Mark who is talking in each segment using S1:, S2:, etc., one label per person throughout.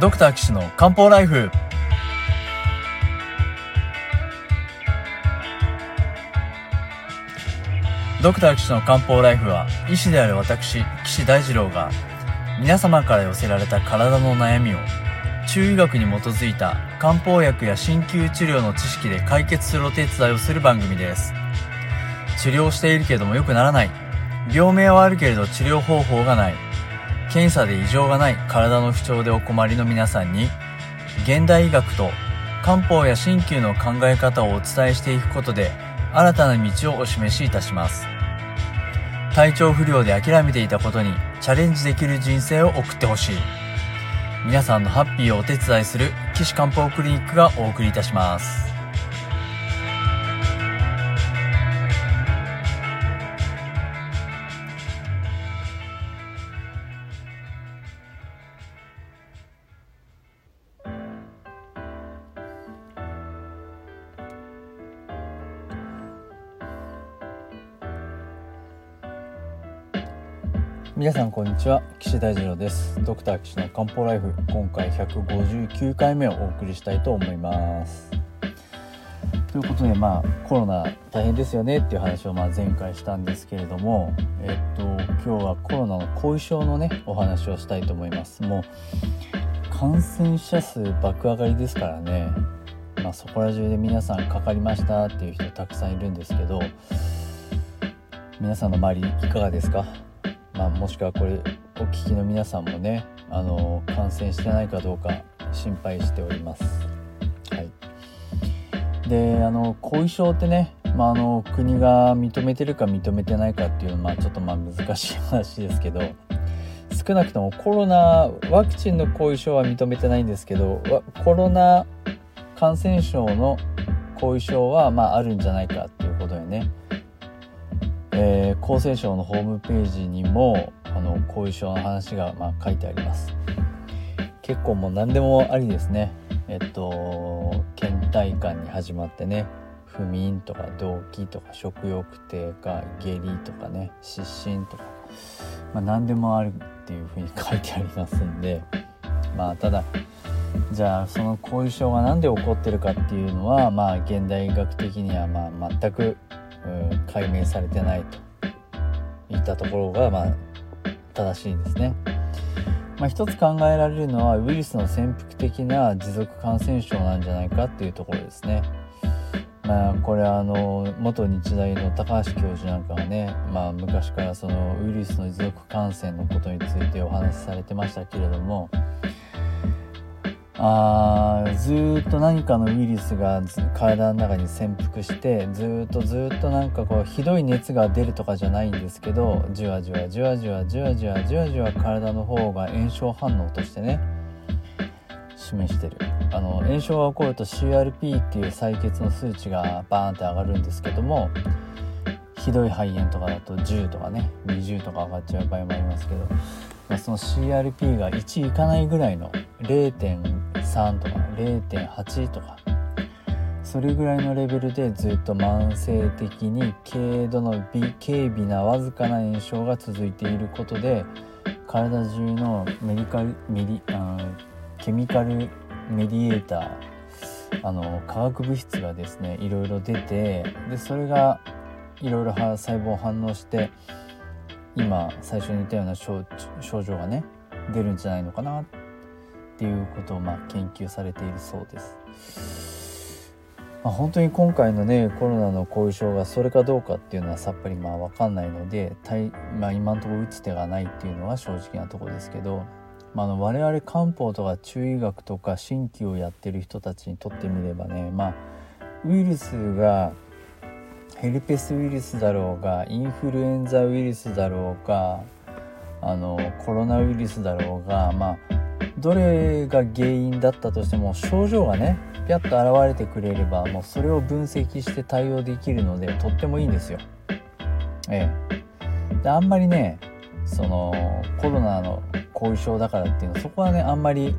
S1: ドクター騎士の漢方ライフ。ドクター騎士の漢方ライフは医師である私岸大二郎が皆様から寄せられた体の悩みを中医学に基づいた漢方薬や鍼灸治療の知識で解決するお手伝いをする番組です。治療しているけれども良くならない。病名はあるけれど治療方法がない。検査で異常がない体の不調でお困りの皆さんに現代医学と漢方や鍼灸の考え方をお伝えしていくことで新たな道をお示しいたします。体調不良で諦めていたことにチャレンジできる人生を送ってほしい。皆さんのハッピーをお手伝いする岸漢方クリニックがお送りいたします。皆さんこんにちは。岸大二郎です。ドクター岸の漢方ライフ今回159回目をお送りしたいと思います。ということでまあコロナ大変ですよね。っていう話をまあ前回したんですけれどもえっと今日はコロナの後遺症のねお話をしたいと思います。もう感染者数爆上がりですからね。まあそこら中で皆さんかかりましたっていう人たくさんいるんですけど皆さんの周りいかがですか？まあ、もしくはこれお聞きの皆さんもねあの感染してないかどうか心配しております。はい、であの後遺症ってね、まあ、あの国が認めてるか認めてないかっていうのは、まあ、ちょっとまあ難しい話ですけど少なくともコロナワクチンの後遺症は認めてないんですけどコロナ感染症の後遺症はまああるんじゃないかっていうことでねえー、厚生省のホームページにもあの後遺症の話が、まあ、書いてあります。結構もう何でもありですね。えっと倦怠感に始まってね不眠とか動悸とか食欲低下下痢とかね失神とか、まあ、何でもあるっていうふうに書いてありますんで。まあただじゃあその後遺症が何で起こってるかっていうのはまあ現代医学的にはまあ全く解明されてないといったところが、まあ、正しいですね。まあ、一つ考えられるのはウイルスの潜伏的な持続感染症なんじゃないかっていうところですね。まあ、これはあの元日大の高橋教授なんかはね、まあ、昔からそのウイルスの持続感染のことについてお話しされてましたけれどもあずっと何かのウイルスが体の中に潜伏してずっとずっとなんかこうひどい熱が出るとかじゃないんですけどじわじわじわじわじわじわじわじわ体の方が炎症反応としてね示してる。あの炎症が起こると CRP っていう採血の数値がバーンって上がるんですけどもひどい肺炎とかだと10とかね20とか上がっちゃう場合もありますけど、その CRP が1いかないぐらいの0.3とか0.8とか。それぐらいのレベルでずっと慢性的に軽度の微軽微なわずかな炎症が続いていることで体中のメディカルメディケミカルメディエーターあの化学物質がですねいろいろ出てでそれがいろいろ細胞反応して今最初に言ったような症状がね出るんじゃないのかなっていうことをまあ研究されているそうです。まあ、本当に今回のねコロナの後遺症がそれかどうかっていうのはさっぱりまあ分かんないので、まあ、今のところ打つ手がないっていうのは正直なとこですけど、まあ、あの我々漢方とか中医学とか鍼灸をやってる人たちにとってみればねまあウイルスがヘルペスウイルスだろうがインフルエンザウイルスだろうがあのコロナウイルスだろうがまあどれが原因だったとしても症状がねピャッと現れてくれればもうそれを分析して対応できるのでとってもいいんですよ。ええ。であんまりねそのコロナの後遺症だからっていうのそこはねあんまり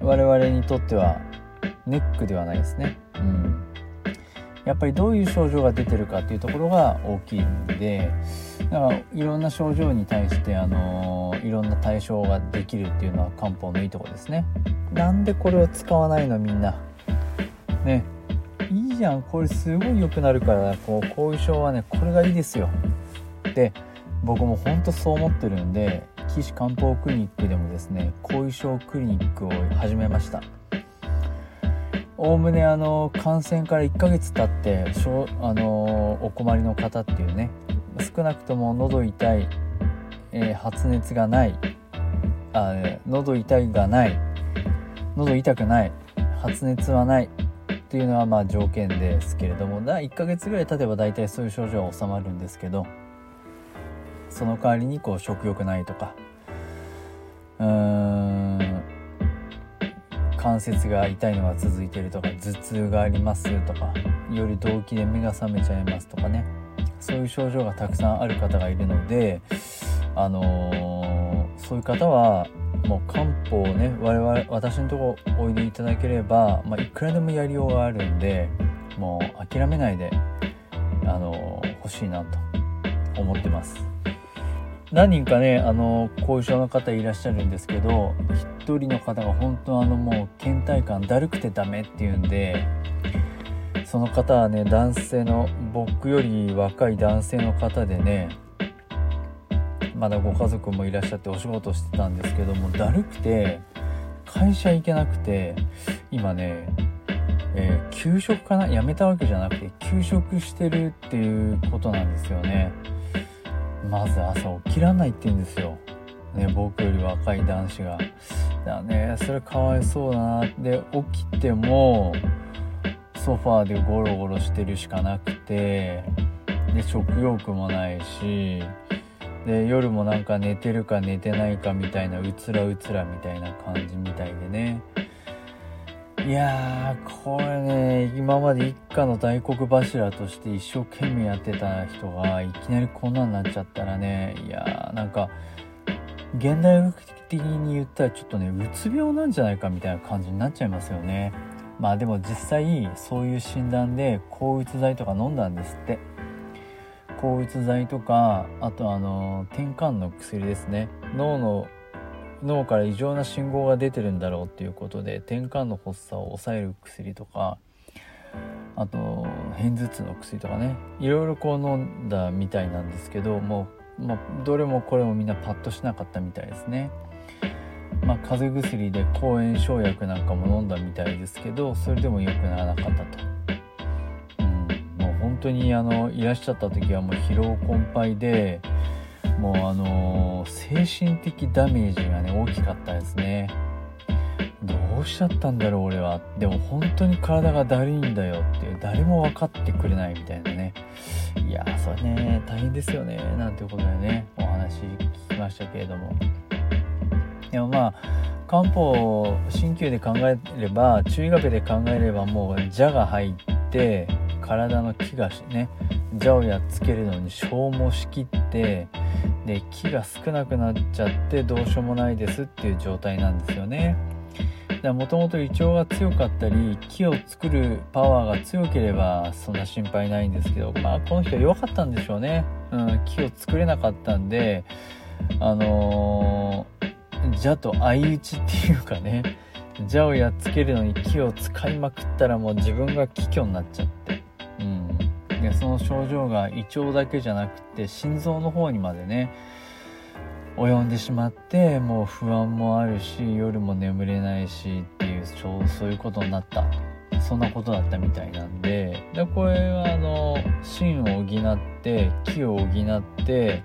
S1: 我々にとってはネックではないですね。うん。やっぱりどういう症状が出てるかっていうところが大きいんでだからいろんな症状に対してあのいろんな対処ができるっていうのは漢方のいいとこですね。なんでこれを使わないのみんな。ね。いいじゃん。これすごい良くなるからこう後遺症はねこれがいいですよ。で僕も本当そう思ってるんで岸漢方クリニックでもですね後遺症クリニックを始めました。おおむねあの感染から1ヶ月経ってしょあのお困りの方っていうね少なくとも喉痛い、えー、発熱がないあ喉痛いがない喉痛くない発熱はないっていうのはまあ条件ですけれどもだ1ヶ月ぐらい経てば大体そういう症状は収まるんですけどその代わりにこう食欲ないとか関節が痛いのが続いてるとか頭痛がありますとか夜動悸で目が覚めちゃいますとかねそういう症状がたくさんある方がいるのであのー、そういう方はもう漢方をね我々私のとこおいでいただければ、まあ、いくらでもやりようがあるんでもう諦めないであのー、欲しいなと思ってます。何人かねあの後遺症の方いらっしゃるんですけど1人の方が本当あのもう倦怠感だるくてダメっていうんでその方はね男性の僕より若い男性の方でねまだご家族もいらっしゃってお仕事してたんですけどもだるくて会社行けなくて今ね、えー、休職かな辞めたわけじゃなくて休職してるっていうことなんですよね。まず朝起きらないって言うんですよ。ね、僕より若い男子が。だね、それかわいそうだな。で、起きても、ソファーでゴロゴロしてるしかなくて、で、食欲もないし、で、夜もなんか寝てるか寝てないかみたいな、うつらうつらみたいな感じみたいでね。いやーこれね今まで一家の大黒柱として一生懸命やってた人がいきなりこんなんなっちゃったらねいやーなんか現代学的に言ったらちょっとねうつ病なんじゃないかみたいな感じになっちゃいますよね。まあでも実際そういう診断で抗うつ剤とか飲んだんですって。抗うつ剤とかあとあの転換の薬ですね。脳の脳から異常な信号が出てるんだろうっていうことで転換の発作を抑える薬とかあと片頭痛の薬とかね。いろいろこう飲んだみたいなんですけどもう、まあ、どれもこれもみんなパッとしなかったみたいですね。まあ、風邪薬で抗炎症薬なんかも飲んだみたいですけどそれでも良くならなかったと。うん、もう本当にあのいらっしゃった時はもう疲労困憊でもうあの、精神的ダメージがね大きかったですねどうしちゃったんだろう俺は。でも本当に体がだるいんだよっていう誰も分かってくれないみたいなね。いやそれね。大変ですよね。なんていうことでね。お話聞きましたけれども。でもまあ漢方鍼灸で考えれば中医学で考えればもう蛇が入って体の気がね蛇をやっつけるのに消耗しきってで木が少なくなっちゃってどうしようもないですっていう状態なんですよね。もともと胃腸が強かったり木を作るパワーが強ければそんな心配ないんですけどまあこの人は弱かったんでしょうね、うん、木を作れなかったんであのー、蛇と相打ちっていうかね蛇をやっつけるのに木を使いまくったらもう自分が気虚になっちゃって。うん。でその症状が胃腸だけじゃなくて心臓の方にまでね及んでしまってもう不安もあるし夜も眠れないしっていうそういうことになった。そんなことだったみたいなんで。でこれはあの芯を補って気を補って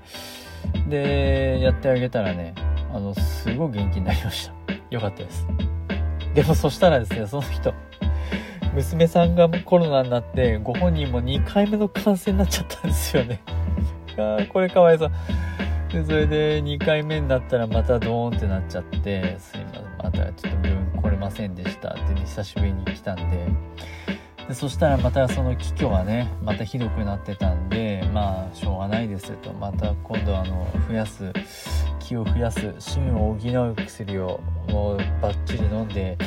S1: でやってあげたらねあのすごい元気になりました。よかったです。でもそしたらですねその人娘さんがコロナになってご本人も2回目の感染になっちゃったんですよね。あこれかわいそう。でそれで2回目になったらまたドーンってなっちゃってすいませんまたちょっと病院来れませんでしたって、ね、久しぶりに来たんで。でそしたらまたその気虚がねまたひどくなってたんでまあしょうがないですと。また今度あの増やす気を増やす芯を補う薬をもうバッチリ飲んで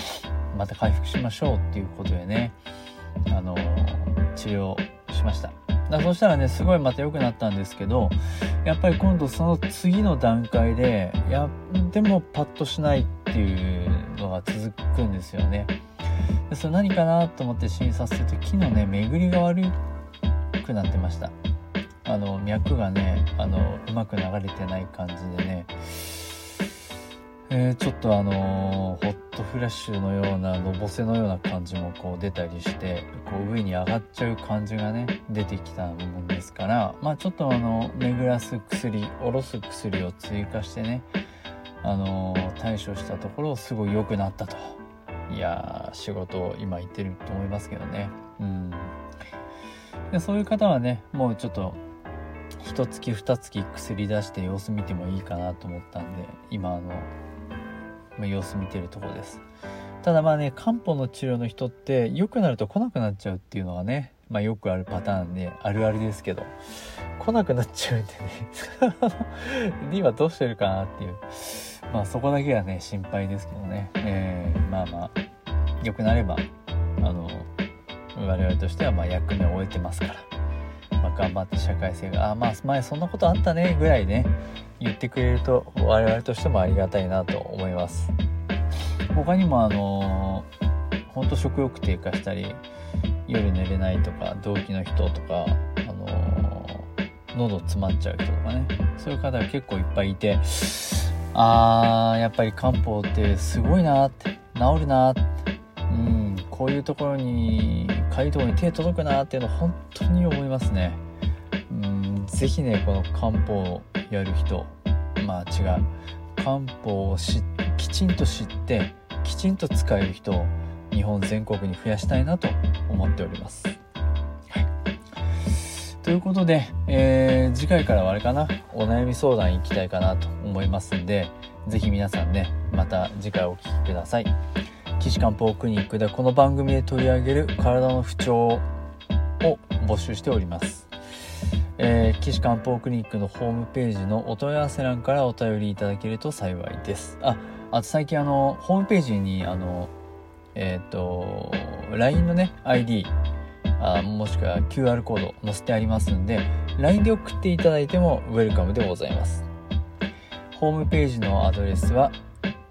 S1: また回復しましょうっていうことでねあの治療しました。だそしたらねすごいまた良くなったんですけどやっぱり今度その次の段階でやでもパッとしないっていうのが続くんですよね。でそれ何かなと思って診察すると木のね巡りが悪くなってました。あの脈がねあのうまく流れてない感じでね。えー、ちょっとあのー、ホットフラッシュのようなのぼせのような感じもこう出たりしてこう上に上がっちゃう感じがね出てきたもんですからまあちょっとあの巡らす薬下ろす薬を追加してねあのー、対処したところすごい良くなったと。いや仕事を今行ってると思いますけどね。うん。でそういう方はねもうちょっと一月二月薬出して様子見てもいいかなと思ったんで今あのま様子見てるとこです。ただまあね漢方の治療の人って良くなると来なくなっちゃうっていうのがねまあよくあるパターンであるあるですけど来なくなっちゃうんでね。今どうしてるかなっていう。まあそこだけはね心配ですけどね。えー、まあまあ良くなればあの我々としてはま役目を終えてますから。頑張って社会性が、あ、まあ、前そんなことあったね、ぐらいね、言ってくれると、我々としてもありがたいなと思います。他にも、あのー、ほんと食欲低下したり、夜寝れないとか、動悸の人とか、あのー、喉詰まっちゃう人とかね、そういう方が結構いっぱいいて、あー、やっぱり漢方ってすごいなって、治るなって、こういうところにかゆいとこに手届くなっていうのは本当に思いますねうん是非ねこの漢方をやる人まあ違う漢方をきちんと知ってきちんと使える人を日本全国に増やしたいなと思っております。はい、ということで、えー、次回からはあれかなお悩み相談行きたいかなと思いますんで是非皆さんねまた次回お聴きください。岸漢方クリニックではこの番組で取り上げる体の不調を募集しております。えー、岸漢方クリニックのホームページのお問い合わせ欄からお便りいただけると幸いです。あ、あと最近あの、ホームページにあの、えっ、ー、と、LINE のね、ID、あもしくは QR コード載せてありますんで、LINE で送っていただいてもウェルカムでございます。ホームページのアドレスは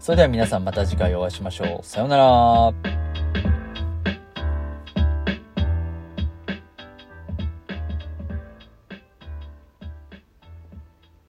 S1: それでは皆さんまた次回お会いしましょう。さようなら。